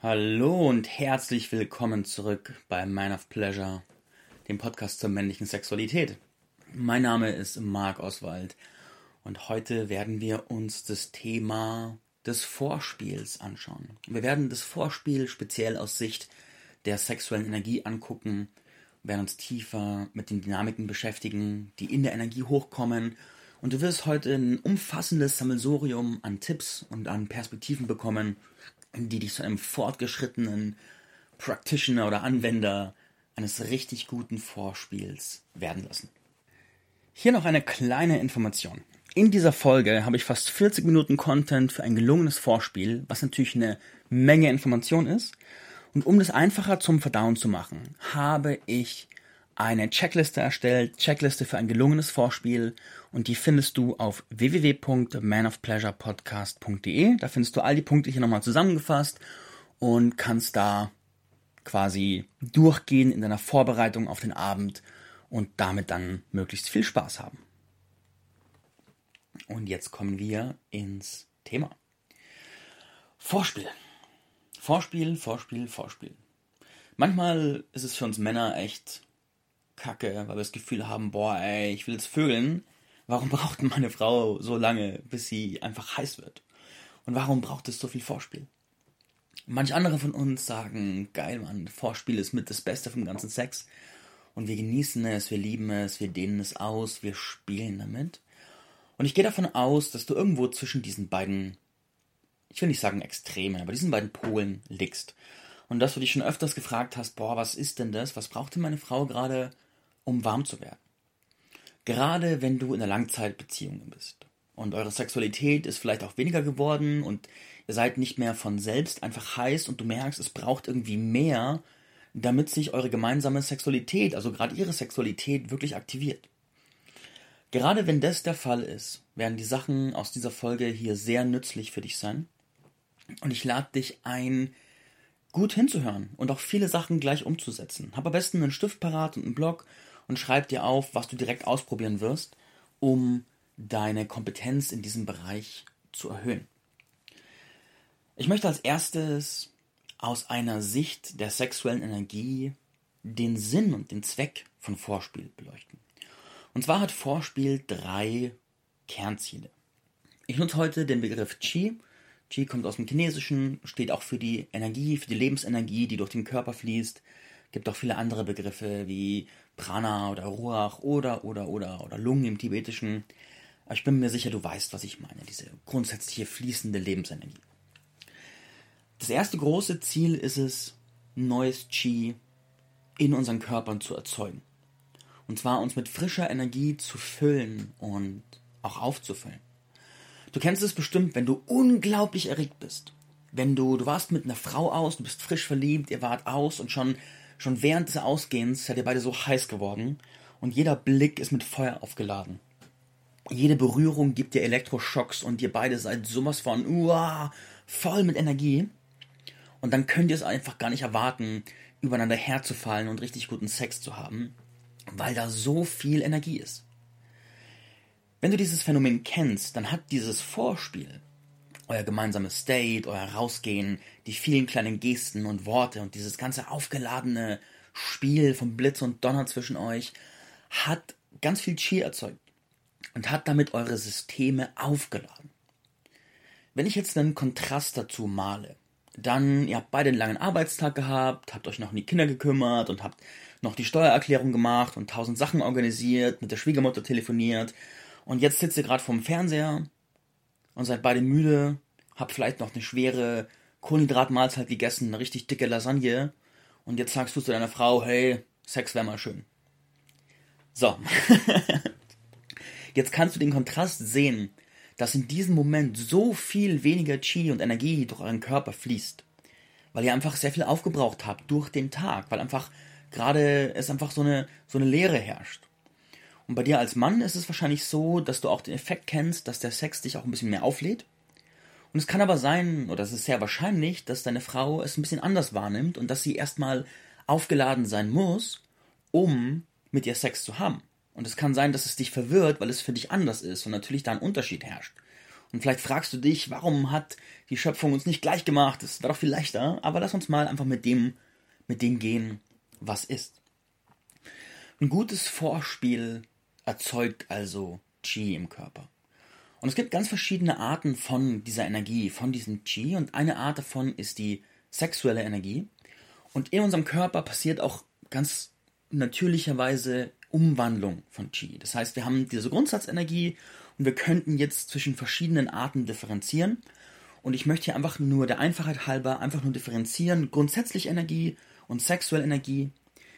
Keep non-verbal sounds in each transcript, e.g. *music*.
Hallo und herzlich willkommen zurück bei Man of Pleasure, dem Podcast zur männlichen Sexualität. Mein Name ist Marc Oswald und heute werden wir uns das Thema des Vorspiels anschauen. Wir werden das Vorspiel speziell aus Sicht der sexuellen Energie angucken, werden uns tiefer mit den Dynamiken beschäftigen, die in der Energie hochkommen und du wirst heute ein umfassendes Sammelsurium an Tipps und an Perspektiven bekommen, die dich zu einem fortgeschrittenen Practitioner oder Anwender eines richtig guten Vorspiels werden lassen. Hier noch eine kleine Information. In dieser Folge habe ich fast 40 Minuten Content für ein gelungenes Vorspiel, was natürlich eine Menge Information ist. Und um das einfacher zum Verdauen zu machen, habe ich eine Checkliste erstellt, Checkliste für ein gelungenes Vorspiel und die findest du auf www.manofpleasurepodcast.de. Da findest du all die Punkte hier nochmal zusammengefasst und kannst da quasi durchgehen in deiner Vorbereitung auf den Abend und damit dann möglichst viel Spaß haben. Und jetzt kommen wir ins Thema. Vorspiel. Vorspiel, Vorspiel, Vorspiel. Manchmal ist es für uns Männer echt kacke, weil wir das Gefühl haben, boah, ey, ich will jetzt vögeln. Warum *laughs* braucht meine Frau so lange, bis sie einfach heiß wird? Und warum braucht es so viel Vorspiel? Manch andere von uns sagen, geil, Mann, Vorspiel ist mit das Beste vom ganzen Sex. Und wir genießen es, wir lieben es, wir dehnen es aus, wir spielen damit. Und ich gehe davon aus, dass du irgendwo zwischen diesen beiden, ich will nicht sagen Extremen, aber diesen beiden Polen liegst. Und dass du dich schon öfters gefragt hast, boah, was ist denn das? Was braucht denn meine Frau gerade, um warm zu werden. Gerade wenn du in einer Langzeitbeziehung bist und eure Sexualität ist vielleicht auch weniger geworden und ihr seid nicht mehr von selbst einfach heiß und du merkst, es braucht irgendwie mehr, damit sich eure gemeinsame Sexualität, also gerade ihre Sexualität, wirklich aktiviert. Gerade wenn das der Fall ist, werden die Sachen aus dieser Folge hier sehr nützlich für dich sein. Und ich lade dich ein, gut hinzuhören und auch viele Sachen gleich umzusetzen. Hab am besten einen Stift parat und einen Block und schreib dir auf, was du direkt ausprobieren wirst, um deine Kompetenz in diesem Bereich zu erhöhen. Ich möchte als erstes aus einer Sicht der sexuellen Energie den Sinn und den Zweck von Vorspiel beleuchten. Und zwar hat Vorspiel drei Kernziele. Ich nutze heute den Begriff Qi. Qi kommt aus dem Chinesischen, steht auch für die Energie, für die Lebensenergie, die durch den Körper fließt. Gibt auch viele andere Begriffe wie Prana oder Ruach oder, oder, oder, oder Lungen im Tibetischen. Aber ich bin mir sicher, du weißt, was ich meine, diese grundsätzliche fließende Lebensenergie. Das erste große Ziel ist es, neues Qi in unseren Körpern zu erzeugen. Und zwar uns mit frischer Energie zu füllen und auch aufzufüllen. Du kennst es bestimmt, wenn du unglaublich erregt bist. Wenn du, du warst mit einer Frau aus, du bist frisch verliebt, ihr wart aus und schon Schon während des Ausgehens seid ihr beide so heiß geworden und jeder Blick ist mit Feuer aufgeladen. Jede Berührung gibt dir Elektroschocks und ihr beide seid sowas von uah, voll mit Energie. Und dann könnt ihr es einfach gar nicht erwarten, übereinander herzufallen und richtig guten Sex zu haben, weil da so viel Energie ist. Wenn du dieses Phänomen kennst, dann hat dieses Vorspiel euer gemeinsames State, euer Rausgehen, die vielen kleinen Gesten und Worte und dieses ganze aufgeladene Spiel von Blitz und Donner zwischen euch hat ganz viel Chi erzeugt und hat damit eure Systeme aufgeladen. Wenn ich jetzt einen Kontrast dazu male, dann, ihr habt beide einen langen Arbeitstag gehabt, habt euch noch um die Kinder gekümmert und habt noch die Steuererklärung gemacht und tausend Sachen organisiert, mit der Schwiegermutter telefoniert und jetzt sitzt ihr gerade vorm Fernseher und seid beide müde, habt vielleicht noch eine schwere Kohlenhydratmahlzeit gegessen, eine richtig dicke Lasagne und jetzt sagst du zu deiner Frau, hey, Sex wäre mal schön. So. *laughs* jetzt kannst du den Kontrast sehen, dass in diesem Moment so viel weniger Chi und Energie durch euren Körper fließt. Weil ihr einfach sehr viel aufgebraucht habt durch den Tag, weil einfach gerade es einfach so eine, so eine Leere herrscht. Und bei dir als Mann ist es wahrscheinlich so, dass du auch den Effekt kennst, dass der Sex dich auch ein bisschen mehr auflädt. Und es kann aber sein, oder es ist sehr wahrscheinlich, dass deine Frau es ein bisschen anders wahrnimmt und dass sie erstmal aufgeladen sein muss, um mit dir Sex zu haben. Und es kann sein, dass es dich verwirrt, weil es für dich anders ist und natürlich da ein Unterschied herrscht. Und vielleicht fragst du dich, warum hat die Schöpfung uns nicht gleich gemacht? Das wäre doch viel leichter. Aber lass uns mal einfach mit dem, mit dem gehen, was ist. Ein gutes Vorspiel erzeugt also Qi im Körper. Und es gibt ganz verschiedene Arten von dieser Energie, von diesem Qi. Und eine Art davon ist die sexuelle Energie. Und in unserem Körper passiert auch ganz natürlicherweise Umwandlung von Qi. Das heißt, wir haben diese Grundsatzenergie und wir könnten jetzt zwischen verschiedenen Arten differenzieren. Und ich möchte hier einfach nur der Einfachheit halber einfach nur differenzieren. Grundsätzlich Energie und sexuelle Energie,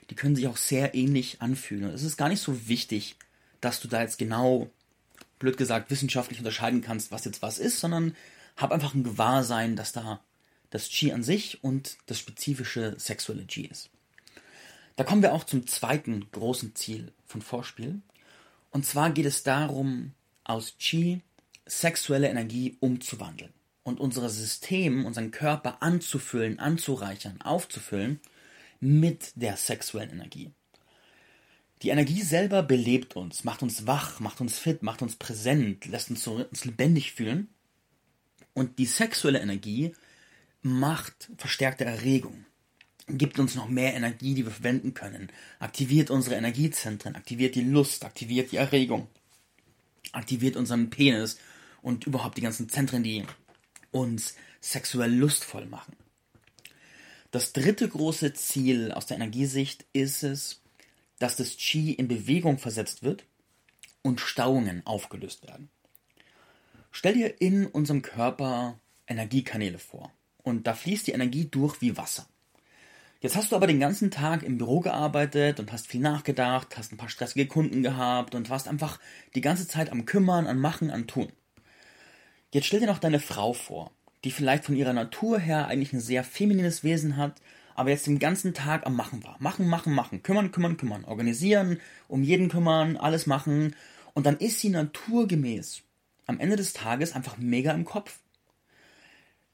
die können sich auch sehr ähnlich anfühlen. Und es ist gar nicht so wichtig, dass du da jetzt genau, blöd gesagt, wissenschaftlich unterscheiden kannst, was jetzt was ist, sondern hab einfach ein Gewahrsein, dass da das Qi an sich und das spezifische sexuelle Qi ist. Da kommen wir auch zum zweiten großen Ziel von Vorspiel. Und zwar geht es darum, aus Qi sexuelle Energie umzuwandeln und unser System, unseren Körper anzufüllen, anzureichern, aufzufüllen mit der sexuellen Energie. Die Energie selber belebt uns, macht uns wach, macht uns fit, macht uns präsent, lässt uns, so, uns lebendig fühlen. Und die sexuelle Energie macht verstärkte Erregung, gibt uns noch mehr Energie, die wir verwenden können, aktiviert unsere Energiezentren, aktiviert die Lust, aktiviert die Erregung, aktiviert unseren Penis und überhaupt die ganzen Zentren, die uns sexuell lustvoll machen. Das dritte große Ziel aus der Energiesicht ist es, dass das Qi in Bewegung versetzt wird und Stauungen aufgelöst werden. Stell dir in unserem Körper Energiekanäle vor und da fließt die Energie durch wie Wasser. Jetzt hast du aber den ganzen Tag im Büro gearbeitet und hast viel nachgedacht, hast ein paar stressige Kunden gehabt und warst einfach die ganze Zeit am Kümmern, an Machen, an Tun. Jetzt stell dir noch deine Frau vor, die vielleicht von ihrer Natur her eigentlich ein sehr feminines Wesen hat, aber jetzt den ganzen Tag am Machen war. Machen, machen, machen. Kümmern, kümmern, kümmern. Organisieren, um jeden kümmern, alles machen. Und dann ist sie naturgemäß am Ende des Tages einfach mega im Kopf.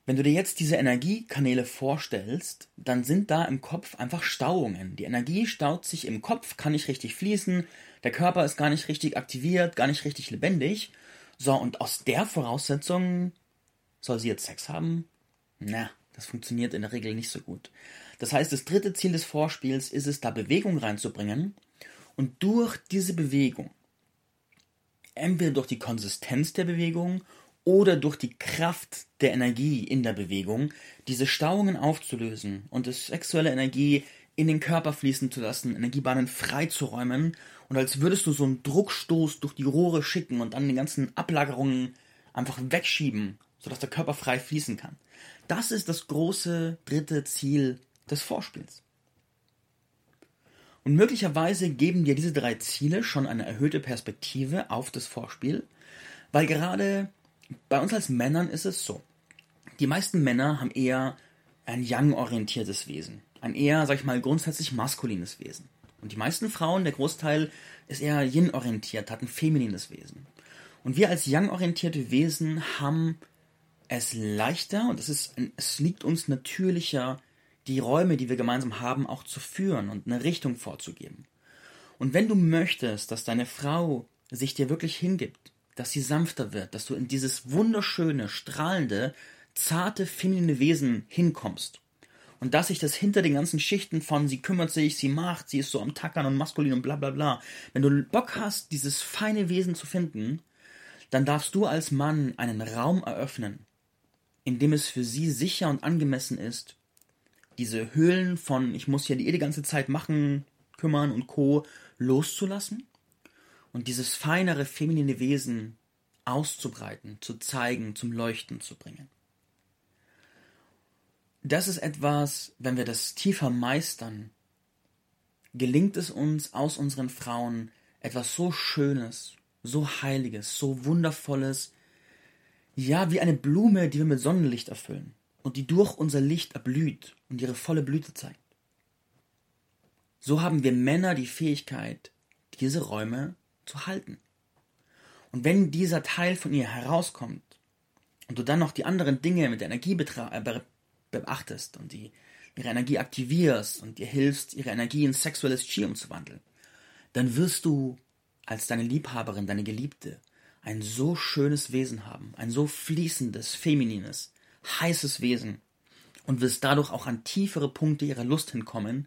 Wenn du dir jetzt diese Energiekanäle vorstellst, dann sind da im Kopf einfach Stauungen. Die Energie staut sich im Kopf, kann nicht richtig fließen, der Körper ist gar nicht richtig aktiviert, gar nicht richtig lebendig. So, und aus der Voraussetzung soll sie jetzt Sex haben? Na, das funktioniert in der Regel nicht so gut. Das heißt, das dritte Ziel des Vorspiels ist es, da Bewegung reinzubringen und durch diese Bewegung, entweder durch die Konsistenz der Bewegung oder durch die Kraft der Energie in der Bewegung diese Stauungen aufzulösen und das sexuelle Energie in den Körper fließen zu lassen, Energiebahnen freizuräumen und als würdest du so einen Druckstoß durch die Rohre schicken und dann die ganzen Ablagerungen einfach wegschieben, sodass der Körper frei fließen kann. Das ist das große dritte Ziel des Vorspiels. Und möglicherweise geben dir diese drei Ziele schon eine erhöhte Perspektive auf das Vorspiel, weil gerade bei uns als Männern ist es so. Die meisten Männer haben eher ein yang-orientiertes Wesen. Ein eher, sag ich mal, grundsätzlich maskulines Wesen. Und die meisten Frauen, der Großteil, ist eher yin-orientiert, hat ein feminines Wesen. Und wir als yang-orientierte Wesen haben es leichter und es, ist, es liegt uns natürlicher, die Räume, die wir gemeinsam haben, auch zu führen und eine Richtung vorzugeben. Und wenn du möchtest, dass deine Frau sich dir wirklich hingibt, dass sie sanfter wird, dass du in dieses wunderschöne, strahlende, zarte, feminine Wesen hinkommst. Und dass sich das hinter den ganzen Schichten von sie kümmert sich, sie macht, sie ist so am Tackern und maskulin und bla bla bla. Wenn du Bock hast, dieses feine Wesen zu finden, dann darfst du als Mann einen Raum eröffnen, in dem es für sie sicher und angemessen ist, diese Höhlen von ich muss ja die, die ganze Zeit machen, kümmern und co. loszulassen und dieses feinere feminine Wesen auszubreiten, zu zeigen, zum Leuchten zu bringen. Das ist etwas, wenn wir das tiefer meistern, gelingt es uns aus unseren Frauen etwas so Schönes, so Heiliges, so Wundervolles, ja, wie eine Blume, die wir mit Sonnenlicht erfüllen und die durch unser Licht erblüht und ihre volle Blüte zeigt. So haben wir Männer die Fähigkeit, diese Räume zu halten. Und wenn dieser Teil von ihr herauskommt und du dann noch die anderen Dinge mit der Energie äh, beachtest und die, ihre Energie aktivierst und ihr hilfst, ihre Energie in sexuelles Chi umzuwandeln, dann wirst du als deine Liebhaberin, deine Geliebte, ein so schönes Wesen haben, ein so fließendes, feminines, heißes Wesen und wirst dadurch auch an tiefere Punkte ihrer Lust hinkommen.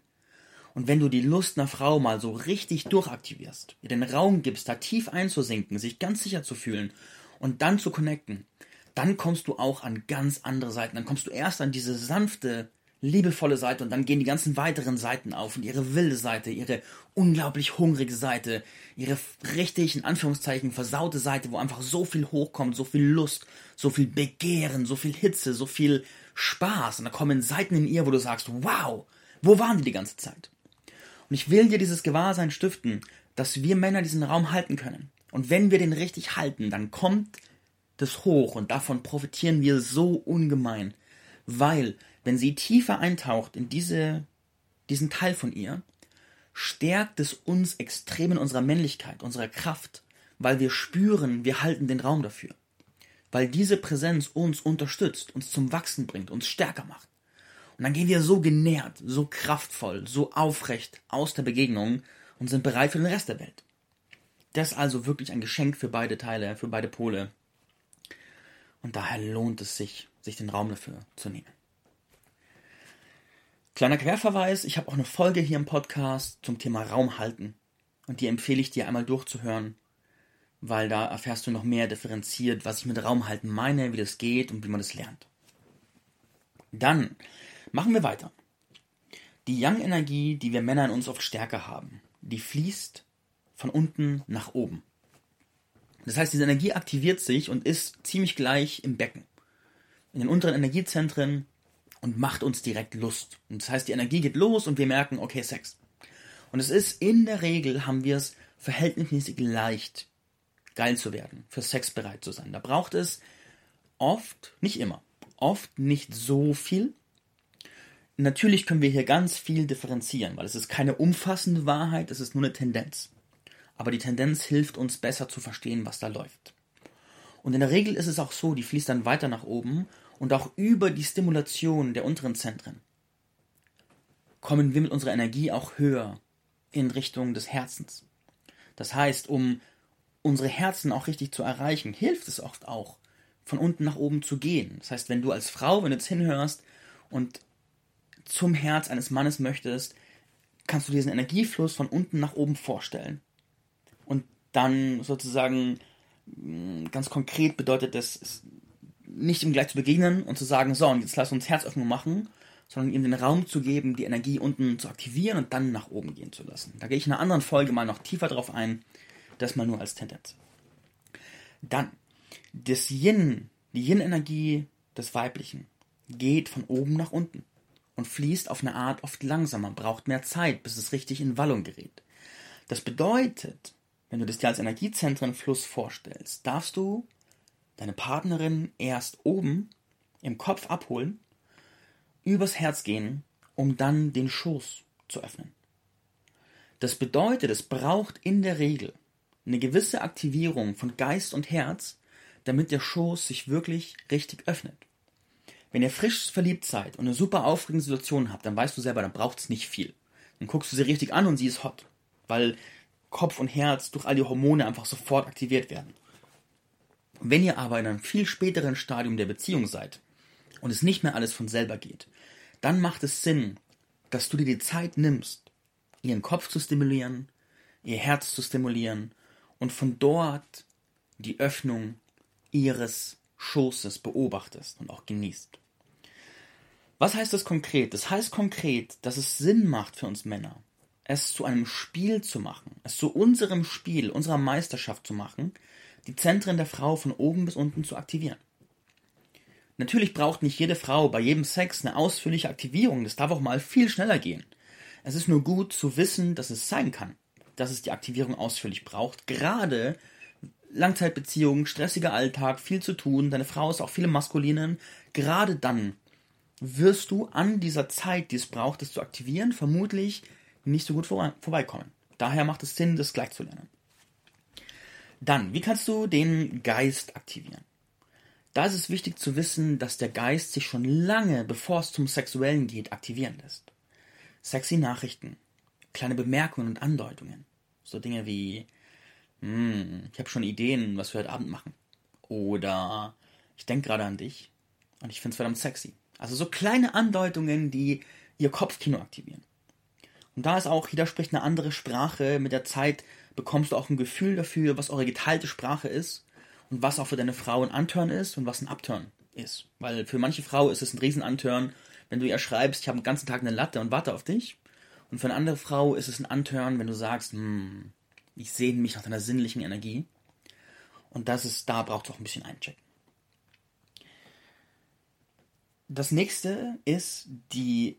Und wenn du die Lust einer Frau mal so richtig durchaktivierst, ihr den Raum gibst, da tief einzusinken, sich ganz sicher zu fühlen und dann zu connecten, dann kommst du auch an ganz andere Seiten. Dann kommst du erst an diese sanfte, liebevolle Seite und dann gehen die ganzen weiteren Seiten auf und ihre wilde Seite, ihre unglaublich hungrige Seite, ihre richtig, in Anführungszeichen, versaute Seite, wo einfach so viel hochkommt, so viel Lust, so viel Begehren, so viel Hitze, so viel Spaß. Und da kommen Seiten in ihr, wo du sagst, wow, wo waren die die ganze Zeit? Und ich will dir dieses Gewahrsein stiften, dass wir Männer diesen Raum halten können. Und wenn wir den richtig halten, dann kommt das hoch und davon profitieren wir so ungemein, weil wenn sie tiefer eintaucht in diese, diesen Teil von ihr, stärkt es uns extrem in unserer Männlichkeit, unserer Kraft, weil wir spüren, wir halten den Raum dafür. Weil diese Präsenz uns unterstützt, uns zum Wachsen bringt, uns stärker macht. Und dann gehen wir so genährt, so kraftvoll, so aufrecht aus der Begegnung und sind bereit für den Rest der Welt. Das ist also wirklich ein Geschenk für beide Teile, für beide Pole. Und daher lohnt es sich, sich den Raum dafür zu nehmen. Kleiner Querverweis, ich habe auch eine Folge hier im Podcast zum Thema Raum halten. Und die empfehle ich dir einmal durchzuhören, weil da erfährst du noch mehr differenziert, was ich mit Raum halten meine, wie das geht und wie man das lernt. Dann machen wir weiter. Die Yang-Energie, die wir Männer in uns oft stärker haben, die fließt von unten nach oben. Das heißt, diese Energie aktiviert sich und ist ziemlich gleich im Becken. In den unteren Energiezentren und macht uns direkt Lust. Und das heißt, die Energie geht los und wir merken, okay, Sex. Und es ist in der Regel haben wir es verhältnismäßig leicht, geil zu werden, für Sex bereit zu sein. Da braucht es oft, nicht immer, oft nicht so viel. Natürlich können wir hier ganz viel differenzieren, weil es ist keine umfassende Wahrheit, es ist nur eine Tendenz aber die Tendenz hilft uns besser zu verstehen, was da läuft. Und in der Regel ist es auch so, die fließt dann weiter nach oben und auch über die Stimulation der unteren Zentren kommen wir mit unserer Energie auch höher in Richtung des Herzens. Das heißt, um unsere Herzen auch richtig zu erreichen, hilft es oft auch, von unten nach oben zu gehen. Das heißt, wenn du als Frau, wenn du jetzt hinhörst und zum Herz eines Mannes möchtest, kannst du diesen Energiefluss von unten nach oben vorstellen dann sozusagen mm, ganz konkret bedeutet das, nicht ihm gleich zu begegnen und zu sagen, so, und jetzt lass uns Herzöffnung machen, sondern ihm den Raum zu geben, die Energie unten zu aktivieren und dann nach oben gehen zu lassen. Da gehe ich in einer anderen Folge mal noch tiefer drauf ein, das mal nur als Tendenz. Dann, das Yin, die Yin-Energie des Weiblichen, geht von oben nach unten und fließt auf eine Art oft langsamer, braucht mehr Zeit, bis es richtig in Wallung gerät. Das bedeutet, wenn du das dir als Energiezentrenfluss vorstellst, darfst du deine Partnerin erst oben im Kopf abholen, übers Herz gehen, um dann den Schoß zu öffnen. Das bedeutet, es braucht in der Regel eine gewisse Aktivierung von Geist und Herz, damit der Schoß sich wirklich richtig öffnet. Wenn ihr frisch verliebt seid und eine super aufregende Situation habt, dann weißt du selber, dann braucht es nicht viel. Dann guckst du sie richtig an und sie ist hot. Weil Kopf und Herz durch all die Hormone einfach sofort aktiviert werden. Wenn ihr aber in einem viel späteren Stadium der Beziehung seid und es nicht mehr alles von selber geht, dann macht es Sinn, dass du dir die Zeit nimmst, ihren Kopf zu stimulieren, ihr Herz zu stimulieren und von dort die Öffnung ihres Schoßes beobachtest und auch genießt. Was heißt das konkret? Das heißt konkret, dass es Sinn macht für uns Männer, es zu einem Spiel zu machen, es zu unserem Spiel, unserer Meisterschaft zu machen, die Zentren der Frau von oben bis unten zu aktivieren. Natürlich braucht nicht jede Frau bei jedem Sex eine ausführliche Aktivierung, das darf auch mal viel schneller gehen. Es ist nur gut zu wissen, dass es sein kann, dass es die Aktivierung ausführlich braucht, gerade Langzeitbeziehungen, stressiger Alltag, viel zu tun, deine Frau ist auch viele Maskulinen, gerade dann wirst du an dieser Zeit, die es braucht, das zu aktivieren, vermutlich nicht so gut vor, vorbeikommen. Daher macht es Sinn, das gleich zu lernen. Dann, wie kannst du den Geist aktivieren? Da ist es wichtig zu wissen, dass der Geist sich schon lange, bevor es zum Sexuellen geht, aktivieren lässt. Sexy Nachrichten, kleine Bemerkungen und Andeutungen. So Dinge wie hm, ich habe schon Ideen, was wir heute Abend machen. Oder ich denke gerade an dich und ich finde es verdammt sexy. Also so kleine Andeutungen, die ihr Kopfkino aktivieren. Und da ist auch, jeder spricht eine andere Sprache. Mit der Zeit bekommst du auch ein Gefühl dafür, was eure geteilte Sprache ist und was auch für deine Frau ein Anturn ist und was ein Upturn ist. Weil für manche Frau ist es ein Riesenanturn, wenn du ihr schreibst, ich habe den ganzen Tag eine Latte und warte auf dich. Und für eine andere Frau ist es ein Anturn, wenn du sagst, hm, ich sehne mich nach deiner sinnlichen Energie. Und das ist, da braucht es auch ein bisschen einchecken. Das nächste ist die,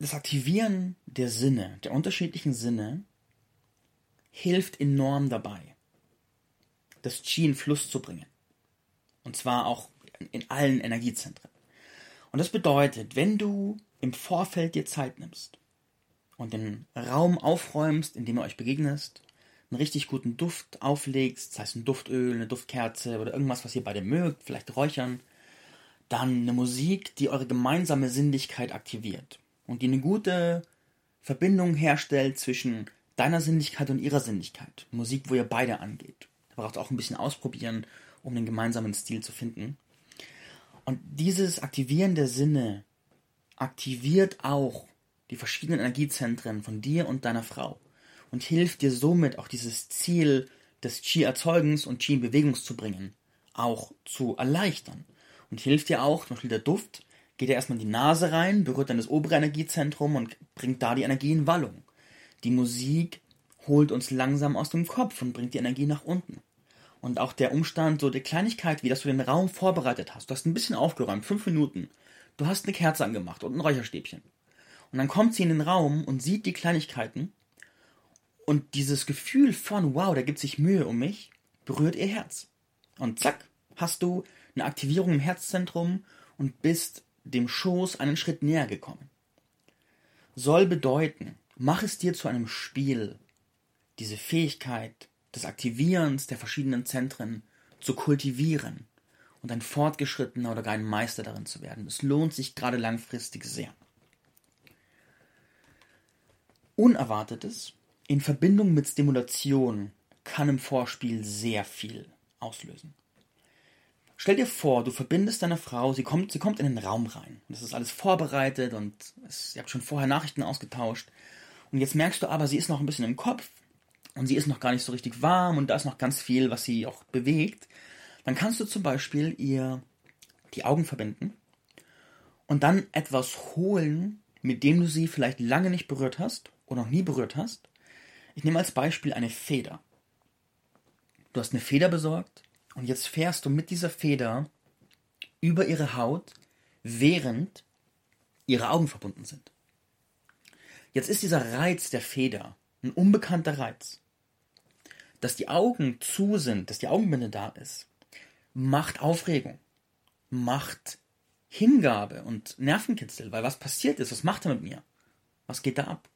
das Aktivieren der Sinne, der unterschiedlichen Sinne, hilft enorm dabei, das Qi in Fluss zu bringen. Und zwar auch in allen Energiezentren. Und das bedeutet, wenn du im Vorfeld dir Zeit nimmst und den Raum aufräumst, in dem du euch begegnest, einen richtig guten Duft auflegst, sei es ein Duftöl, eine Duftkerze oder irgendwas, was ihr beide mögt, vielleicht räuchern, dann eine Musik, die eure gemeinsame Sinnlichkeit aktiviert und die eine gute Verbindung herstellt zwischen deiner Sinnlichkeit und ihrer Sinnlichkeit. Musik, wo ihr beide angeht. Da braucht auch ein bisschen ausprobieren, um den gemeinsamen Stil zu finden. Und dieses Aktivieren der Sinne aktiviert auch die verschiedenen Energiezentren von dir und deiner Frau und hilft dir somit auch dieses Ziel des Qi-Erzeugens und Qi-Bewegungs zu bringen, auch zu erleichtern. Und hilft dir auch, zum Beispiel der Duft, geht ja erstmal in die Nase rein, berührt dann das obere Energiezentrum und bringt da die Energie in Wallung. Die Musik holt uns langsam aus dem Kopf und bringt die Energie nach unten. Und auch der Umstand, so die Kleinigkeit, wie dass du den Raum vorbereitet hast. Du hast ein bisschen aufgeräumt, fünf Minuten. Du hast eine Kerze angemacht und ein Räucherstäbchen. Und dann kommt sie in den Raum und sieht die Kleinigkeiten und dieses Gefühl von, wow, da gibt sich Mühe um mich, berührt ihr Herz. Und zack, hast du eine Aktivierung im Herzzentrum und bist dem Schoß einen Schritt näher gekommen. Soll bedeuten, mach es dir zu einem Spiel, diese Fähigkeit des Aktivierens der verschiedenen Zentren zu kultivieren und ein fortgeschrittener oder gar ein Meister darin zu werden. Es lohnt sich gerade langfristig sehr. Unerwartetes in Verbindung mit Stimulation kann im Vorspiel sehr viel auslösen. Stell dir vor, du verbindest deine Frau, sie kommt, sie kommt in den Raum rein. Das ist alles vorbereitet und es, ihr habt schon vorher Nachrichten ausgetauscht. Und jetzt merkst du aber, sie ist noch ein bisschen im Kopf und sie ist noch gar nicht so richtig warm und da ist noch ganz viel, was sie auch bewegt. Dann kannst du zum Beispiel ihr die Augen verbinden und dann etwas holen, mit dem du sie vielleicht lange nicht berührt hast oder noch nie berührt hast ich nehme als Beispiel eine Feder. Du hast eine Feder besorgt und jetzt fährst du mit dieser Feder über ihre Haut, während ihre Augen verbunden sind. Jetzt ist dieser Reiz der Feder ein unbekannter Reiz. Dass die Augen zu sind, dass die Augenbinde da ist, macht Aufregung, macht Hingabe und Nervenkitzel, weil was passiert ist, was macht er mit mir? Was geht da ab?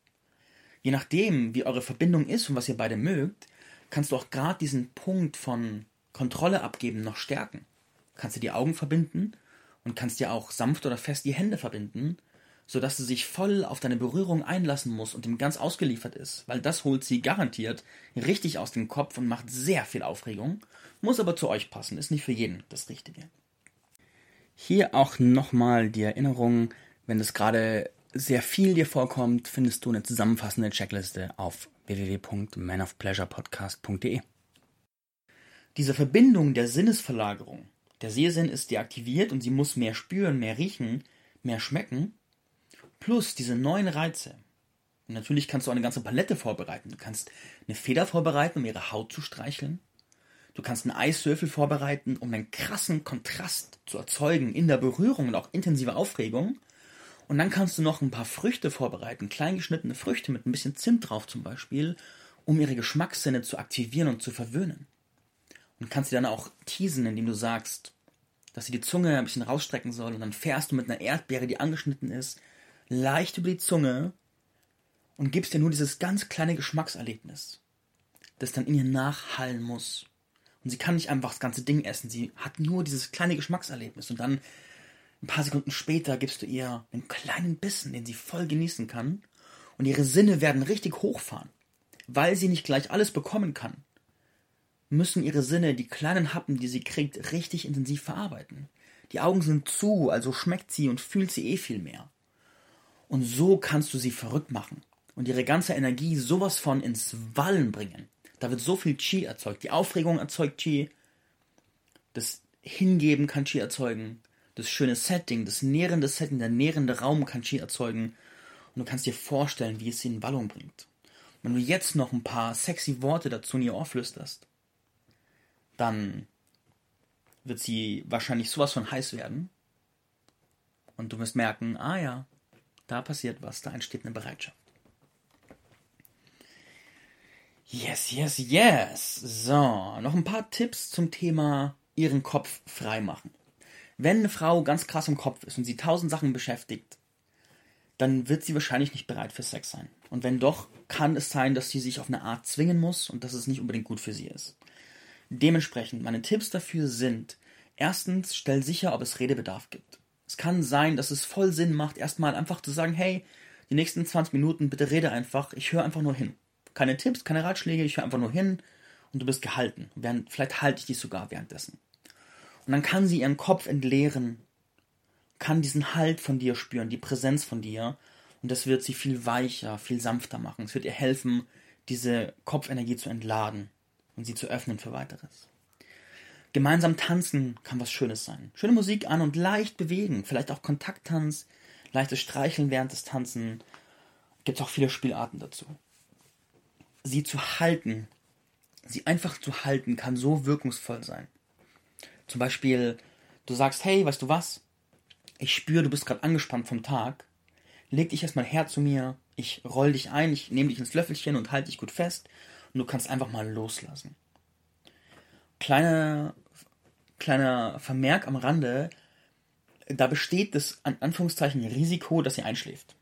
je nachdem, wie eure Verbindung ist und was ihr beide mögt, kannst du auch gerade diesen Punkt von Kontrolle abgeben noch stärken. Kannst du die Augen verbinden und kannst dir auch sanft oder fest die Hände verbinden, sodass sie sich voll auf deine Berührung einlassen muss und ihm ganz ausgeliefert ist, weil das holt sie garantiert richtig aus dem Kopf und macht sehr viel Aufregung, muss aber zu euch passen, ist nicht für jeden das Richtige. Hier auch nochmal die Erinnerung, wenn es gerade sehr viel dir vorkommt, findest du eine zusammenfassende Checkliste auf www.manofpleasurepodcast.de. Diese Verbindung der Sinnesverlagerung, der Sehsinn ist deaktiviert und sie muss mehr spüren, mehr riechen, mehr schmecken, plus diese neuen Reize. Und natürlich kannst du eine ganze Palette vorbereiten. Du kannst eine Feder vorbereiten, um ihre Haut zu streicheln. Du kannst einen Eiswürfel vorbereiten, um einen krassen Kontrast zu erzeugen in der Berührung und auch intensive Aufregung. Und dann kannst du noch ein paar Früchte vorbereiten, kleingeschnittene Früchte mit ein bisschen Zimt drauf zum Beispiel, um ihre Geschmackssinne zu aktivieren und zu verwöhnen. Und kannst sie dann auch teasen, indem du sagst, dass sie die Zunge ein bisschen rausstrecken soll und dann fährst du mit einer Erdbeere, die angeschnitten ist, leicht über die Zunge und gibst ihr nur dieses ganz kleine Geschmackserlebnis, das dann in ihr nachhallen muss. Und sie kann nicht einfach das ganze Ding essen, sie hat nur dieses kleine Geschmackserlebnis und dann ein paar Sekunden später gibst du ihr einen kleinen Bissen, den sie voll genießen kann. Und ihre Sinne werden richtig hochfahren, weil sie nicht gleich alles bekommen kann. müssen ihre Sinne die kleinen Happen, die sie kriegt, richtig intensiv verarbeiten. Die Augen sind zu, also schmeckt sie und fühlt sie eh viel mehr. Und so kannst du sie verrückt machen und ihre ganze Energie sowas von ins Wallen bringen. Da wird so viel Chi erzeugt. Die Aufregung erzeugt Chi. Das Hingeben kann Chi erzeugen. Das schöne Setting, das nährende Setting, der nährende Raum kann Chi erzeugen. Und du kannst dir vorstellen, wie es sie in Wallung bringt. Wenn du jetzt noch ein paar sexy Worte dazu in ihr Ohr flüsterst, dann wird sie wahrscheinlich sowas von heiß werden. Und du wirst merken, ah ja, da passiert was, da entsteht eine Bereitschaft. Yes, yes, yes. So, noch ein paar Tipps zum Thema ihren Kopf freimachen. Wenn eine Frau ganz krass im Kopf ist und sie tausend Sachen beschäftigt, dann wird sie wahrscheinlich nicht bereit für Sex sein. Und wenn doch, kann es sein, dass sie sich auf eine Art zwingen muss und dass es nicht unbedingt gut für sie ist. Dementsprechend, meine Tipps dafür sind, erstens, stell sicher, ob es Redebedarf gibt. Es kann sein, dass es voll Sinn macht, erstmal einfach zu sagen, hey, die nächsten 20 Minuten, bitte rede einfach, ich höre einfach nur hin. Keine Tipps, keine Ratschläge, ich höre einfach nur hin und du bist gehalten. Während, vielleicht halte ich dich sogar währenddessen. Und dann kann sie ihren Kopf entleeren, kann diesen Halt von dir spüren, die Präsenz von dir und das wird sie viel weicher, viel sanfter machen. Es wird ihr helfen, diese Kopfenergie zu entladen und sie zu öffnen für weiteres. Gemeinsam tanzen kann was Schönes sein. Schöne Musik an und leicht bewegen. Vielleicht auch Kontakttanz, leichtes Streicheln während des Tanzen. Gibt auch viele Spielarten dazu. Sie zu halten, sie einfach zu halten, kann so wirkungsvoll sein. Zum Beispiel, du sagst, hey, weißt du was? Ich spüre, du bist gerade angespannt vom Tag. Leg dich erstmal her zu mir. Ich roll dich ein, ich nehme dich ins Löffelchen und halte dich gut fest und du kannst einfach mal loslassen. Kleiner, kleiner Vermerk am Rande, da besteht das an Anführungszeichen Risiko, dass sie einschläft.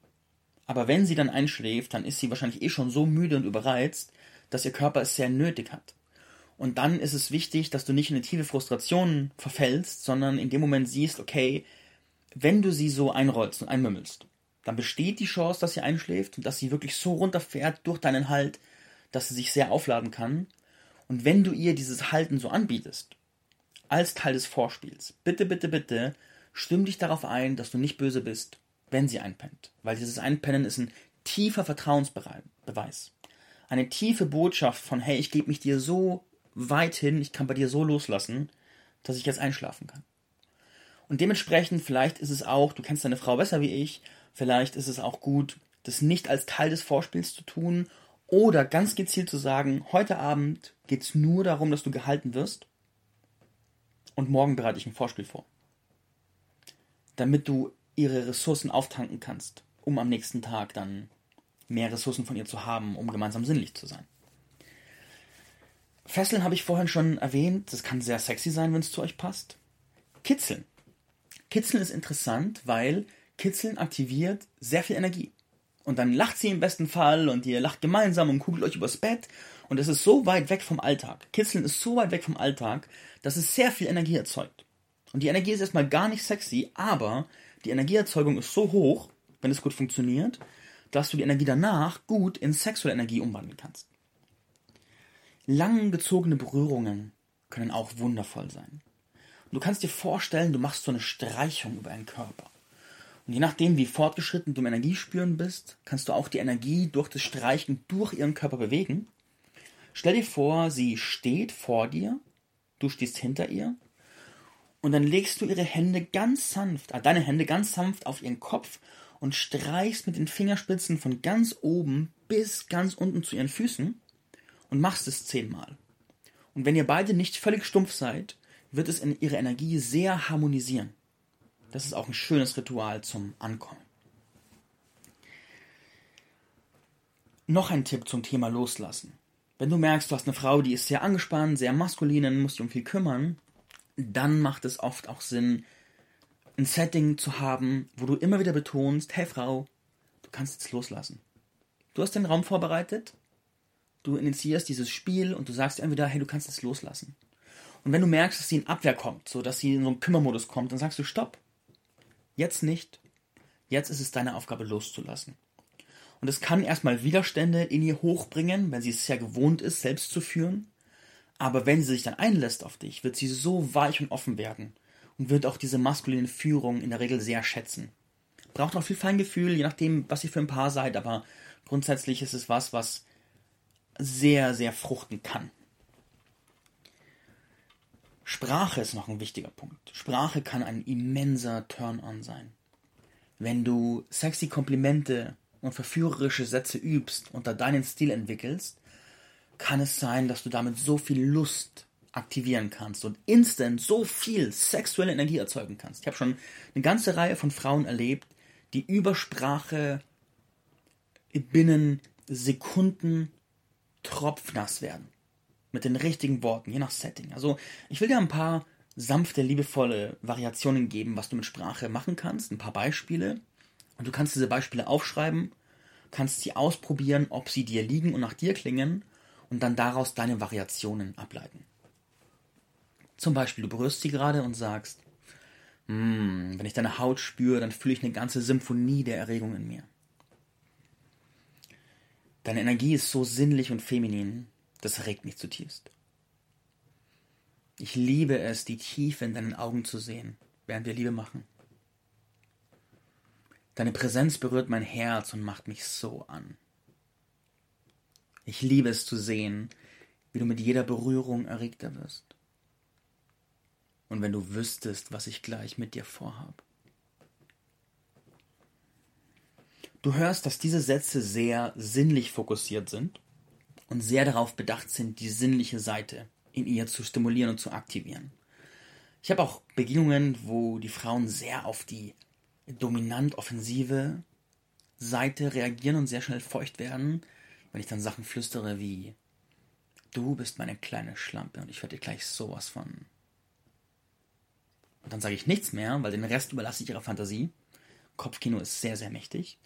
Aber wenn sie dann einschläft, dann ist sie wahrscheinlich eh schon so müde und überreizt, dass ihr Körper es sehr nötig hat. Und dann ist es wichtig, dass du nicht in eine tiefe Frustration verfällst, sondern in dem Moment siehst, okay, wenn du sie so einrollst und einmümmelst, dann besteht die Chance, dass sie einschläft und dass sie wirklich so runterfährt durch deinen Halt, dass sie sich sehr aufladen kann. Und wenn du ihr dieses Halten so anbietest, als Teil des Vorspiels, bitte, bitte, bitte, stimm dich darauf ein, dass du nicht böse bist, wenn sie einpennt. Weil dieses Einpennen ist ein tiefer Vertrauensbeweis. Eine tiefe Botschaft von, hey, ich gebe mich dir so weit hin, ich kann bei dir so loslassen, dass ich jetzt einschlafen kann. Und dementsprechend, vielleicht ist es auch, du kennst deine Frau besser wie ich, vielleicht ist es auch gut, das nicht als Teil des Vorspiels zu tun oder ganz gezielt zu sagen, heute Abend geht es nur darum, dass du gehalten wirst und morgen bereite ich ein Vorspiel vor. Damit du ihre Ressourcen auftanken kannst, um am nächsten Tag dann mehr Ressourcen von ihr zu haben, um gemeinsam sinnlich zu sein. Fesseln habe ich vorhin schon erwähnt, das kann sehr sexy sein, wenn es zu euch passt. Kitzeln. Kitzeln ist interessant, weil Kitzeln aktiviert sehr viel Energie. Und dann lacht sie im besten Fall und ihr lacht gemeinsam und kugelt euch übers Bett. Und es ist so weit weg vom Alltag. Kitzeln ist so weit weg vom Alltag, dass es sehr viel Energie erzeugt. Und die Energie ist erstmal gar nicht sexy, aber die Energieerzeugung ist so hoch, wenn es gut funktioniert, dass du die Energie danach gut in sexuelle Energie umwandeln kannst. Lang gezogene Berührungen können auch wundervoll sein. Und du kannst dir vorstellen, du machst so eine Streichung über deinen Körper. Und je nachdem, wie fortgeschritten du im Energiespüren bist, kannst du auch die Energie durch das Streichen durch ihren Körper bewegen. Stell dir vor, sie steht vor dir, du stehst hinter ihr und dann legst du ihre Hände ganz sanft, äh, deine Hände ganz sanft auf ihren Kopf und streichst mit den Fingerspitzen von ganz oben bis ganz unten zu ihren Füßen und machst es zehnmal. Und wenn ihr beide nicht völlig stumpf seid, wird es in ihre Energie sehr harmonisieren. Das ist auch ein schönes Ritual zum Ankommen. Noch ein Tipp zum Thema Loslassen. Wenn du merkst, du hast eine Frau, die ist sehr angespannt, sehr maskulin und muss sich um viel kümmern, dann macht es oft auch Sinn, ein Setting zu haben, wo du immer wieder betonst, hey Frau, du kannst jetzt loslassen. Du hast den Raum vorbereitet, du initiierst dieses Spiel und du sagst entweder, hey, du kannst es loslassen. Und wenn du merkst, dass sie in Abwehr kommt, so dass sie in so einen Kümmermodus kommt, dann sagst du Stopp. Jetzt nicht. Jetzt ist es deine Aufgabe loszulassen. Und es kann erstmal Widerstände in ihr hochbringen, wenn sie es ja gewohnt ist, selbst zu führen. Aber wenn sie sich dann einlässt auf dich, wird sie so weich und offen werden und wird auch diese maskuline Führung in der Regel sehr schätzen. Braucht auch viel Feingefühl, je nachdem, was ihr für ein Paar seid, aber grundsätzlich ist es was, was sehr, sehr fruchten kann. Sprache ist noch ein wichtiger Punkt. Sprache kann ein immenser Turn-on sein. Wenn du sexy Komplimente und verführerische Sätze übst und da deinen Stil entwickelst, kann es sein, dass du damit so viel Lust aktivieren kannst und instant so viel sexuelle Energie erzeugen kannst. Ich habe schon eine ganze Reihe von Frauen erlebt, die über Sprache binnen Sekunden tropfnass werden. Mit den richtigen Worten, je nach Setting. Also ich will dir ein paar sanfte, liebevolle Variationen geben, was du mit Sprache machen kannst. Ein paar Beispiele. Und du kannst diese Beispiele aufschreiben, kannst sie ausprobieren, ob sie dir liegen und nach dir klingen und dann daraus deine Variationen ableiten. Zum Beispiel, du berührst sie gerade und sagst, hm, wenn ich deine Haut spüre, dann fühle ich eine ganze Symphonie der Erregung in mir. Deine Energie ist so sinnlich und feminin, das erregt mich zutiefst. Ich liebe es, die Tiefe in deinen Augen zu sehen, während wir Liebe machen. Deine Präsenz berührt mein Herz und macht mich so an. Ich liebe es zu sehen, wie du mit jeder Berührung erregter wirst. Und wenn du wüsstest, was ich gleich mit dir vorhab. Du hörst, dass diese Sätze sehr sinnlich fokussiert sind und sehr darauf bedacht sind, die sinnliche Seite in ihr zu stimulieren und zu aktivieren. Ich habe auch Begegnungen, wo die Frauen sehr auf die dominant offensive Seite reagieren und sehr schnell feucht werden, wenn ich dann Sachen flüstere wie du bist meine kleine Schlampe und ich werde dir gleich sowas von. Und dann sage ich nichts mehr, weil den Rest überlasse ich ihrer Fantasie. Kopfkino ist sehr, sehr mächtig.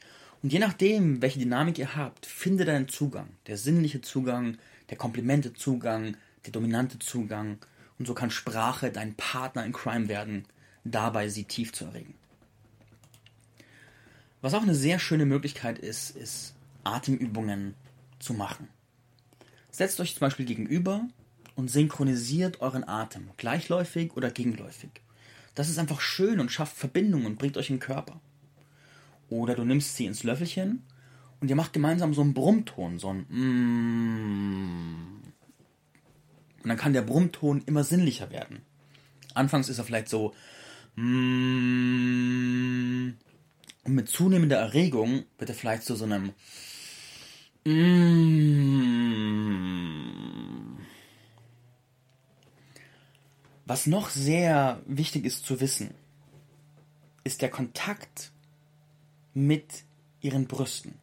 Und je nachdem, welche Dynamik ihr habt, finde deinen Zugang. Der sinnliche Zugang, der Komplimente-Zugang, der dominante Zugang. Und so kann Sprache dein Partner in Crime werden, dabei sie tief zu erregen. Was auch eine sehr schöne Möglichkeit ist, ist Atemübungen zu machen. Setzt euch zum Beispiel gegenüber und synchronisiert euren Atem, gleichläufig oder gegenläufig. Das ist einfach schön und schafft Verbindungen und bringt euch im Körper. Oder du nimmst sie ins Löffelchen und ihr macht gemeinsam so einen Brummton, so ein mm. Und dann kann der Brummton immer sinnlicher werden. Anfangs ist er vielleicht so mm. Und mit zunehmender Erregung wird er vielleicht zu so einem mm. Was noch sehr wichtig ist zu wissen, ist der Kontakt mit ihren Brüsten.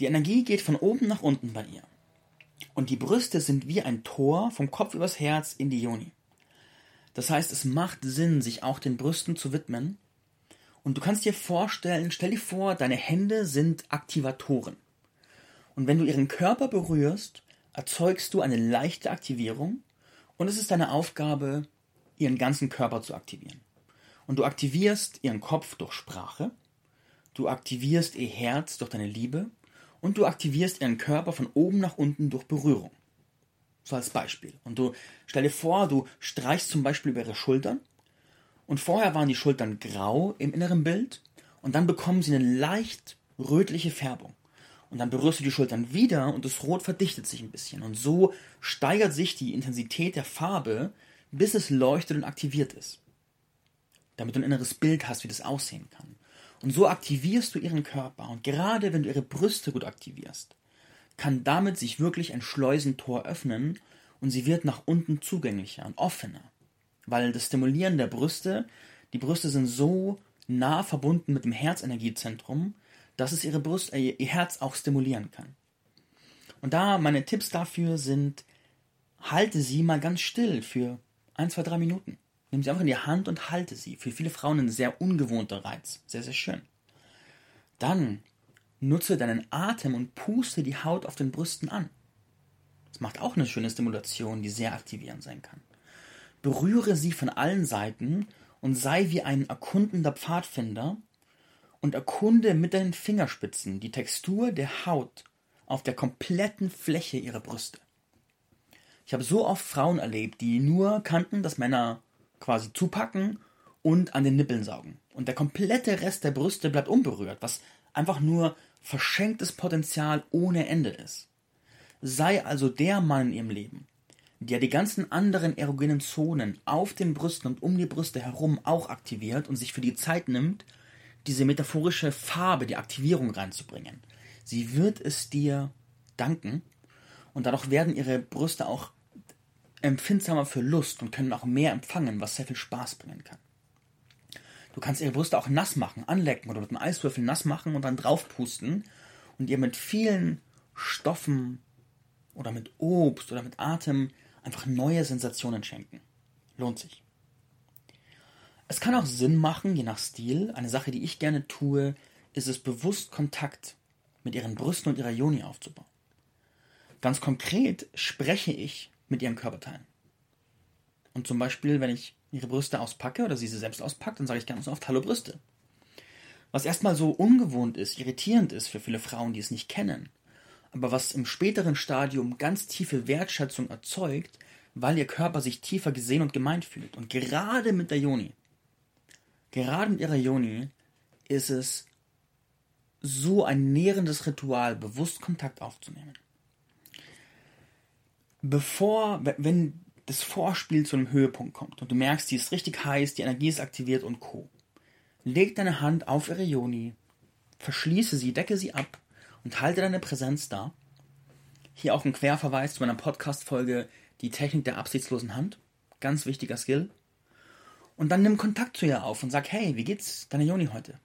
Die Energie geht von oben nach unten bei ihr. Und die Brüste sind wie ein Tor vom Kopf übers Herz in die Joni. Das heißt, es macht Sinn, sich auch den Brüsten zu widmen und du kannst dir vorstellen, stell dir vor, deine Hände sind Aktivatoren. Und wenn du ihren Körper berührst, erzeugst du eine leichte Aktivierung und es ist deine Aufgabe, ihren ganzen Körper zu aktivieren. Und du aktivierst ihren Kopf durch Sprache, du aktivierst ihr Herz durch deine Liebe und du aktivierst ihren Körper von oben nach unten durch Berührung. So als Beispiel. Und du stell dir vor, du streichst zum Beispiel über ihre Schultern und vorher waren die Schultern grau im inneren Bild und dann bekommen sie eine leicht rötliche Färbung. Und dann berührst du die Schultern wieder und das Rot verdichtet sich ein bisschen. Und so steigert sich die Intensität der Farbe, bis es leuchtet und aktiviert ist. Damit du ein inneres Bild hast, wie das aussehen kann. Und so aktivierst du ihren Körper. Und gerade wenn du ihre Brüste gut aktivierst, kann damit sich wirklich ein Schleusentor öffnen und sie wird nach unten zugänglicher und offener weil das Stimulieren der Brüste, die Brüste sind so nah verbunden mit dem Herzenergiezentrum, dass es ihre Brust, äh, ihr Herz auch stimulieren kann. Und da meine Tipps dafür sind, halte sie mal ganz still für ein, zwei, drei Minuten. Nimm sie einfach in die Hand und halte sie. Für viele Frauen ein sehr ungewohnter Reiz. Sehr, sehr schön. Dann nutze deinen Atem und puste die Haut auf den Brüsten an. Das macht auch eine schöne Stimulation, die sehr aktivierend sein kann berühre sie von allen Seiten und sei wie ein erkundender Pfadfinder und erkunde mit deinen Fingerspitzen die Textur der Haut auf der kompletten Fläche ihrer Brüste. Ich habe so oft Frauen erlebt, die nur kannten, dass Männer quasi zupacken und an den Nippeln saugen. Und der komplette Rest der Brüste bleibt unberührt, was einfach nur verschenktes Potenzial ohne Ende ist. Sei also der Mann in ihrem Leben, der die ganzen anderen erogenen Zonen auf den Brüsten und um die Brüste herum auch aktiviert und sich für die Zeit nimmt, diese metaphorische Farbe, die Aktivierung reinzubringen. Sie wird es dir danken und dadurch werden ihre Brüste auch empfindsamer für Lust und können auch mehr empfangen, was sehr viel Spaß bringen kann. Du kannst ihre Brüste auch nass machen, anlecken oder mit einem Eiswürfel nass machen und dann draufpusten und ihr mit vielen Stoffen oder mit Obst oder mit Atem einfach neue Sensationen schenken. Lohnt sich. Es kann auch Sinn machen, je nach Stil. Eine Sache, die ich gerne tue, ist es bewusst Kontakt mit ihren Brüsten und ihrer Joni aufzubauen. Ganz konkret spreche ich mit ihren Körperteilen. Und zum Beispiel, wenn ich ihre Brüste auspacke oder sie sie selbst auspackt, dann sage ich ganz oft Hallo Brüste. Was erstmal so ungewohnt ist, irritierend ist für viele Frauen, die es nicht kennen, aber was im späteren Stadium ganz tiefe Wertschätzung erzeugt, weil ihr Körper sich tiefer gesehen und gemeint fühlt. Und gerade mit der Joni, gerade mit ihrer Joni, ist es so ein nährendes Ritual, bewusst Kontakt aufzunehmen bevor, wenn das Vorspiel zu einem Höhepunkt kommt und du merkst, die ist richtig heiß, die Energie ist aktiviert und Co. Leg deine Hand auf ihre Joni, verschließe sie, decke sie ab und halte deine Präsenz da. Hier auch ein Querverweis zu meiner Podcast-Folge Die Technik der absichtslosen Hand. Ganz wichtiger Skill. Und dann nimm Kontakt zu ihr auf und sag, hey, wie geht's deiner Joni heute?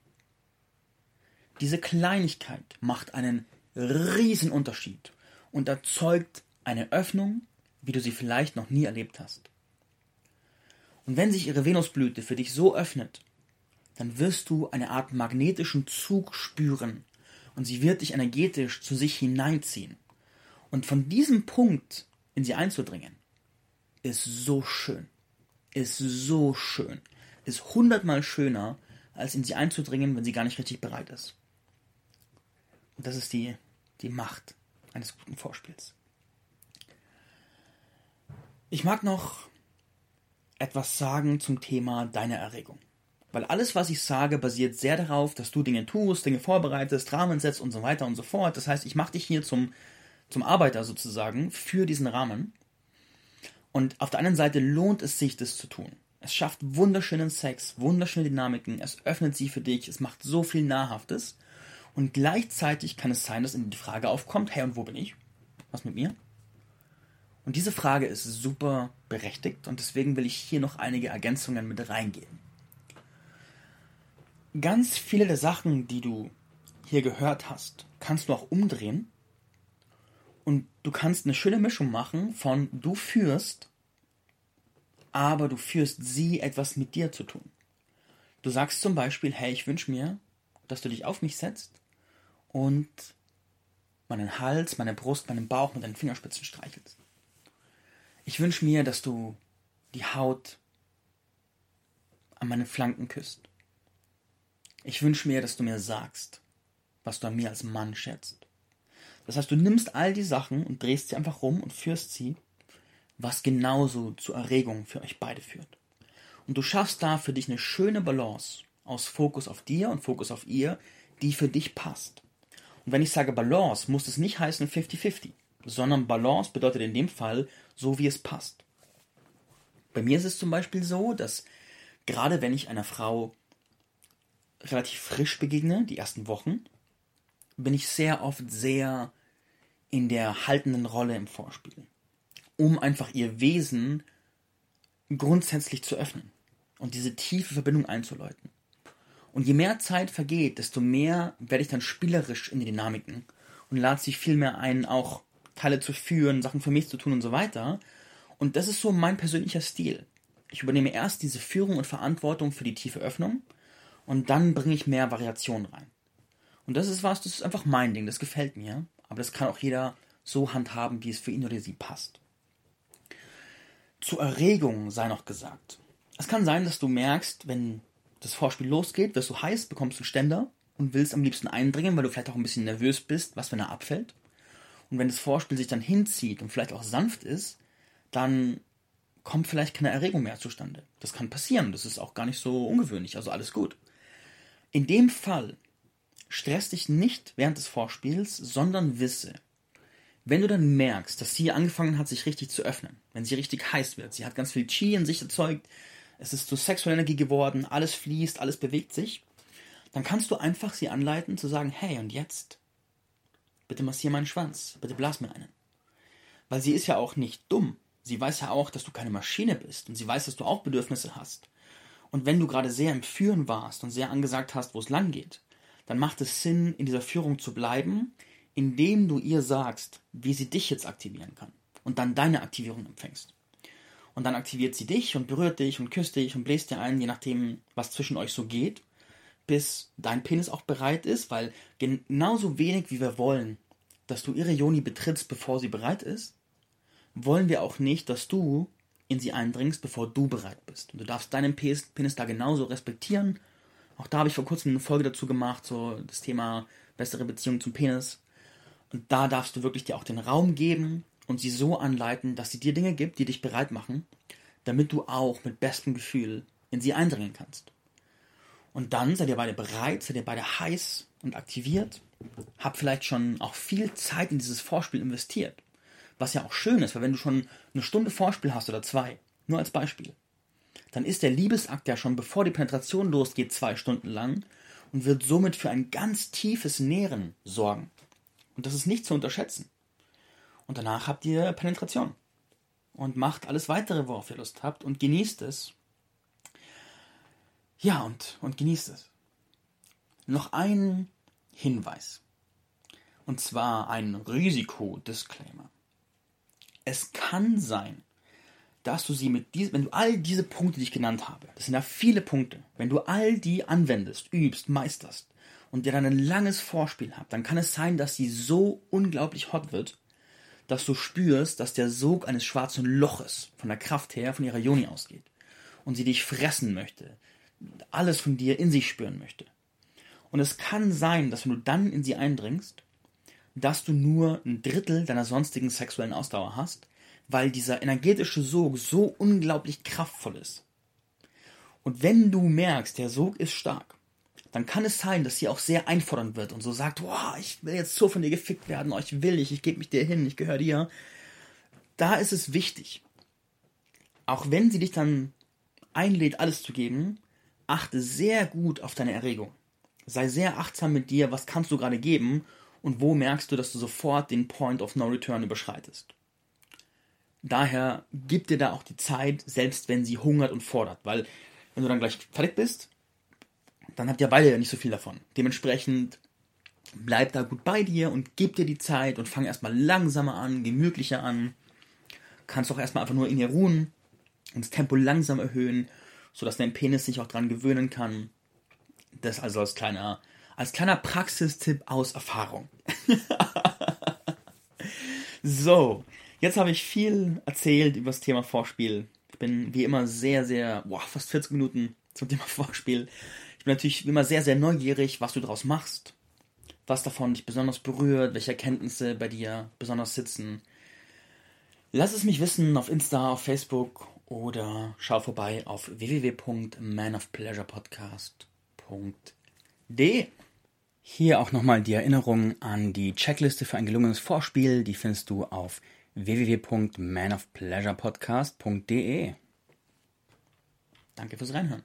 Diese Kleinigkeit macht einen riesen Unterschied und erzeugt eine Öffnung, wie du sie vielleicht noch nie erlebt hast. Und wenn sich ihre Venusblüte für dich so öffnet, dann wirst du eine Art magnetischen Zug spüren und sie wird dich energetisch zu sich hineinziehen. Und von diesem Punkt in sie einzudringen, ist so schön. Ist so schön. Ist hundertmal schöner, als in sie einzudringen, wenn sie gar nicht richtig bereit ist. Und das ist die, die Macht eines guten Vorspiels. Ich mag noch etwas sagen zum Thema deiner Erregung. Weil alles, was ich sage, basiert sehr darauf, dass du Dinge tust, Dinge vorbereitest, Rahmen setzt und so weiter und so fort. Das heißt, ich mache dich hier zum, zum Arbeiter sozusagen für diesen Rahmen. Und auf der anderen Seite lohnt es sich, das zu tun. Es schafft wunderschönen Sex, wunderschöne Dynamiken, es öffnet sie für dich, es macht so viel Nahrhaftes. Und gleichzeitig kann es sein, dass in die Frage aufkommt, hey, und wo bin ich? Was mit mir? Und diese Frage ist super berechtigt und deswegen will ich hier noch einige Ergänzungen mit reingeben. Ganz viele der Sachen, die du hier gehört hast, kannst du auch umdrehen und du kannst eine schöne Mischung machen von du führst, aber du führst sie etwas mit dir zu tun. Du sagst zum Beispiel, hey, ich wünsche mir, dass du dich auf mich setzt und meinen Hals, meine Brust, meinen Bauch mit deinen Fingerspitzen streichelst. Ich wünsche mir, dass du die Haut an meinen Flanken küsst. Ich wünsche mir, dass du mir sagst, was du an mir als Mann schätzt. Das heißt, du nimmst all die Sachen und drehst sie einfach rum und führst sie, was genauso zur Erregung für euch beide führt. Und du schaffst da für dich eine schöne Balance aus Fokus auf dir und Fokus auf ihr, die für dich passt. Und wenn ich sage Balance, muss es nicht heißen 50-50 sondern Balance bedeutet in dem Fall so, wie es passt. Bei mir ist es zum Beispiel so, dass gerade wenn ich einer Frau relativ frisch begegne, die ersten Wochen, bin ich sehr oft sehr in der haltenden Rolle im Vorspiel, um einfach ihr Wesen grundsätzlich zu öffnen und diese tiefe Verbindung einzuläuten. Und je mehr Zeit vergeht, desto mehr werde ich dann spielerisch in die Dynamiken und lade sich viel mehr ein, auch Teile zu führen, Sachen für mich zu tun und so weiter. Und das ist so mein persönlicher Stil. Ich übernehme erst diese Führung und Verantwortung für die tiefe Öffnung und dann bringe ich mehr Variation rein. Und das ist was, das ist einfach mein Ding, das gefällt mir. Aber das kann auch jeder so handhaben, wie es für ihn oder sie passt. Zur Erregung sei noch gesagt. Es kann sein, dass du merkst, wenn das Vorspiel losgeht, wirst du heiß, bekommst einen Ständer und willst am liebsten eindringen, weil du vielleicht auch ein bisschen nervös bist, was wenn er abfällt. Und wenn das Vorspiel sich dann hinzieht und vielleicht auch sanft ist, dann kommt vielleicht keine Erregung mehr zustande. Das kann passieren, das ist auch gar nicht so ungewöhnlich, also alles gut. In dem Fall stress dich nicht während des Vorspiels, sondern wisse, wenn du dann merkst, dass sie angefangen hat, sich richtig zu öffnen, wenn sie richtig heiß wird, sie hat ganz viel Chi in sich erzeugt, es ist zu sexueller Energie geworden, alles fließt, alles bewegt sich, dann kannst du einfach sie anleiten zu sagen, hey, und jetzt? Bitte massier meinen Schwanz, bitte blas mir einen. Weil sie ist ja auch nicht dumm. Sie weiß ja auch, dass du keine Maschine bist und sie weiß, dass du auch Bedürfnisse hast. Und wenn du gerade sehr im Führen warst und sehr angesagt hast, wo es lang geht, dann macht es Sinn, in dieser Führung zu bleiben, indem du ihr sagst, wie sie dich jetzt aktivieren kann und dann deine Aktivierung empfängst. Und dann aktiviert sie dich und berührt dich und küsst dich und bläst dir ein, je nachdem, was zwischen euch so geht, bis dein Penis auch bereit ist, weil genauso wenig wie wir wollen, dass du ihre Joni betrittst, bevor sie bereit ist, wollen wir auch nicht, dass du in sie eindringst, bevor du bereit bist. Und du darfst deinen Penis da genauso respektieren. Auch da habe ich vor kurzem eine Folge dazu gemacht, so das Thema bessere Beziehung zum Penis. Und da darfst du wirklich dir auch den Raum geben und sie so anleiten, dass sie dir Dinge gibt, die dich bereit machen, damit du auch mit bestem Gefühl in sie eindringen kannst. Und dann seid ihr beide bereit, seid ihr beide heiß und aktiviert, habt vielleicht schon auch viel Zeit in dieses Vorspiel investiert. Was ja auch schön ist, weil wenn du schon eine Stunde Vorspiel hast oder zwei, nur als Beispiel, dann ist der Liebesakt ja schon bevor die Penetration losgeht zwei Stunden lang und wird somit für ein ganz tiefes Nähren sorgen. Und das ist nicht zu unterschätzen. Und danach habt ihr Penetration. Und macht alles weitere, worauf ihr Lust habt und genießt es. Ja, und, und genießt es. Noch ein Hinweis. Und zwar ein Risikodisclaimer. Es kann sein, dass du sie mit diesen, wenn du all diese Punkte, die ich genannt habe, das sind ja viele Punkte, wenn du all die anwendest, übst, meisterst und dir dann ein langes Vorspiel habt, dann kann es sein, dass sie so unglaublich hot wird, dass du spürst, dass der Sog eines schwarzen Loches von der Kraft her von ihrer Joni ausgeht und sie dich fressen möchte, alles von dir in sich spüren möchte. Und es kann sein, dass wenn du dann in sie eindringst, dass du nur ein Drittel deiner sonstigen sexuellen Ausdauer hast, weil dieser energetische Sog so unglaublich kraftvoll ist. Und wenn du merkst, der Sog ist stark, dann kann es sein, dass sie auch sehr einfordernd wird und so sagt, wow, ich will jetzt so von dir gefickt werden, oh, ich will dich, ich gebe mich dir hin, ich gehöre dir. Da ist es wichtig, auch wenn sie dich dann einlädt, alles zu geben, achte sehr gut auf deine Erregung. Sei sehr achtsam mit dir, was kannst du gerade geben und wo merkst du, dass du sofort den Point of No Return überschreitest. Daher gib dir da auch die Zeit, selbst wenn sie hungert und fordert, weil wenn du dann gleich fertig bist, dann habt ihr beide ja nicht so viel davon. Dementsprechend bleib da gut bei dir und gib dir die Zeit und fang erstmal langsamer an, gemütlicher an. Kannst auch erstmal einfach nur in ihr ruhen und das Tempo langsam erhöhen, sodass dein Penis sich auch dran gewöhnen kann. Das also als kleiner als kleiner Praxistipp aus Erfahrung. *laughs* so, jetzt habe ich viel erzählt über das Thema Vorspiel. Ich bin wie immer sehr, sehr, boah, fast 40 Minuten zum Thema *laughs* Vorspiel. Ich bin natürlich wie immer sehr, sehr neugierig, was du daraus machst, was davon dich besonders berührt, welche Erkenntnisse bei dir besonders sitzen. Lass es mich wissen auf Insta, auf Facebook oder schau vorbei auf www.manofpleasurepodcast.de. Hier auch nochmal die Erinnerung an die Checkliste für ein gelungenes Vorspiel. Die findest du auf www.manofpleasurepodcast.de. Danke fürs Reinhören.